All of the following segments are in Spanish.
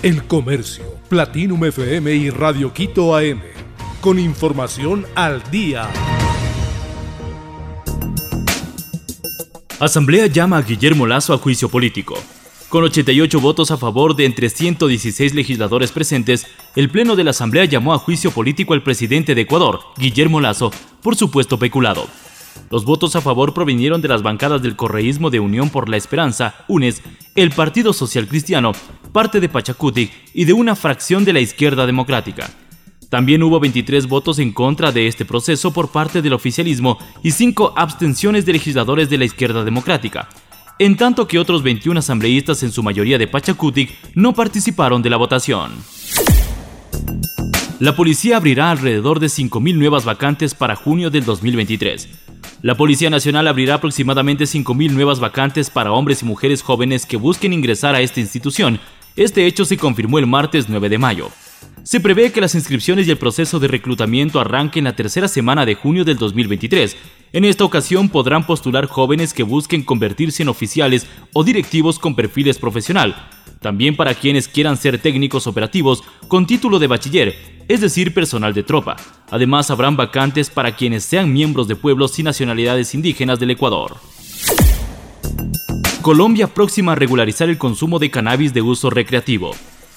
El Comercio, Platinum FM y Radio Quito AM. Con información al día. Asamblea llama a Guillermo Lazo a juicio político. Con 88 votos a favor de entre 116 legisladores presentes, el Pleno de la Asamblea llamó a juicio político al presidente de Ecuador, Guillermo Lazo, por supuesto peculado. Los votos a favor provinieron de las bancadas del correísmo de Unión por la Esperanza, UNES, el Partido Social Cristiano, parte de Pachacuti y de una fracción de la izquierda democrática. También hubo 23 votos en contra de este proceso por parte del oficialismo y 5 abstenciones de legisladores de la izquierda democrática, en tanto que otros 21 asambleístas, en su mayoría de Pachacutic, no participaron de la votación. La policía abrirá alrededor de 5.000 nuevas vacantes para junio del 2023. La Policía Nacional abrirá aproximadamente 5.000 nuevas vacantes para hombres y mujeres jóvenes que busquen ingresar a esta institución. Este hecho se confirmó el martes 9 de mayo. Se prevé que las inscripciones y el proceso de reclutamiento arranquen la tercera semana de junio del 2023. En esta ocasión podrán postular jóvenes que busquen convertirse en oficiales o directivos con perfiles profesional. También para quienes quieran ser técnicos operativos con título de bachiller, es decir, personal de tropa. Además, habrán vacantes para quienes sean miembros de pueblos y nacionalidades indígenas del Ecuador. Colombia próxima a regularizar el consumo de cannabis de uso recreativo.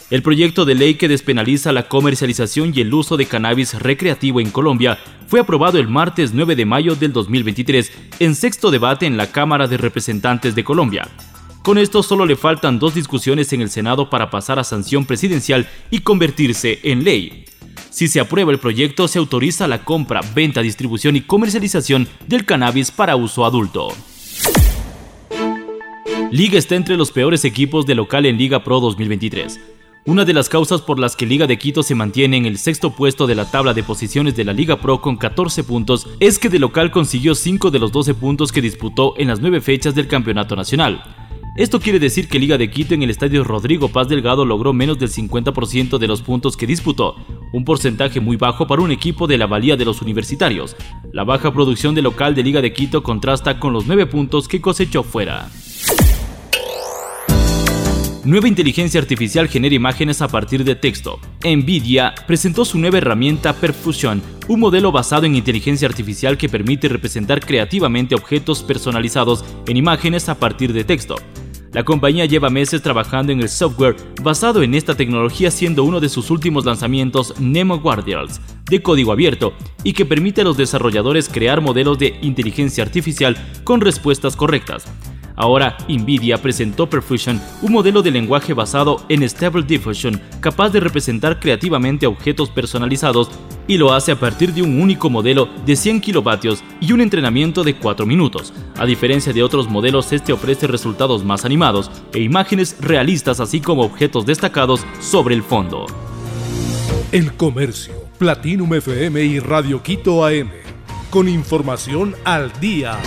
El proyecto de ley que despenaliza la comercialización y el uso de cannabis recreativo en Colombia fue aprobado el martes 9 de mayo del 2023 en sexto debate en la Cámara de Representantes de Colombia. Con esto solo le faltan dos discusiones en el Senado para pasar a sanción presidencial y convertirse en ley. Si se aprueba el proyecto, se autoriza la compra, venta, distribución y comercialización del cannabis para uso adulto. Liga está entre los peores equipos de local en Liga Pro 2023. Una de las causas por las que Liga de Quito se mantiene en el sexto puesto de la tabla de posiciones de la Liga Pro con 14 puntos es que de local consiguió 5 de los 12 puntos que disputó en las 9 fechas del Campeonato Nacional. Esto quiere decir que Liga de Quito en el estadio Rodrigo Paz Delgado logró menos del 50% de los puntos que disputó, un porcentaje muy bajo para un equipo de la valía de los universitarios. La baja producción de local de Liga de Quito contrasta con los 9 puntos que cosechó fuera. Nueva inteligencia artificial genera imágenes a partir de texto. Nvidia presentó su nueva herramienta Perfusion, un modelo basado en inteligencia artificial que permite representar creativamente objetos personalizados en imágenes a partir de texto. La compañía lleva meses trabajando en el software basado en esta tecnología siendo uno de sus últimos lanzamientos Nemo Guardians, de código abierto, y que permite a los desarrolladores crear modelos de inteligencia artificial con respuestas correctas. Ahora, Nvidia presentó Perfusion, un modelo de lenguaje basado en Stable Diffusion, capaz de representar creativamente objetos personalizados y lo hace a partir de un único modelo de 100 kilovatios y un entrenamiento de 4 minutos. A diferencia de otros modelos, este ofrece resultados más animados e imágenes realistas así como objetos destacados sobre el fondo. El Comercio, Platinum FM y Radio Quito AM. Con información al día.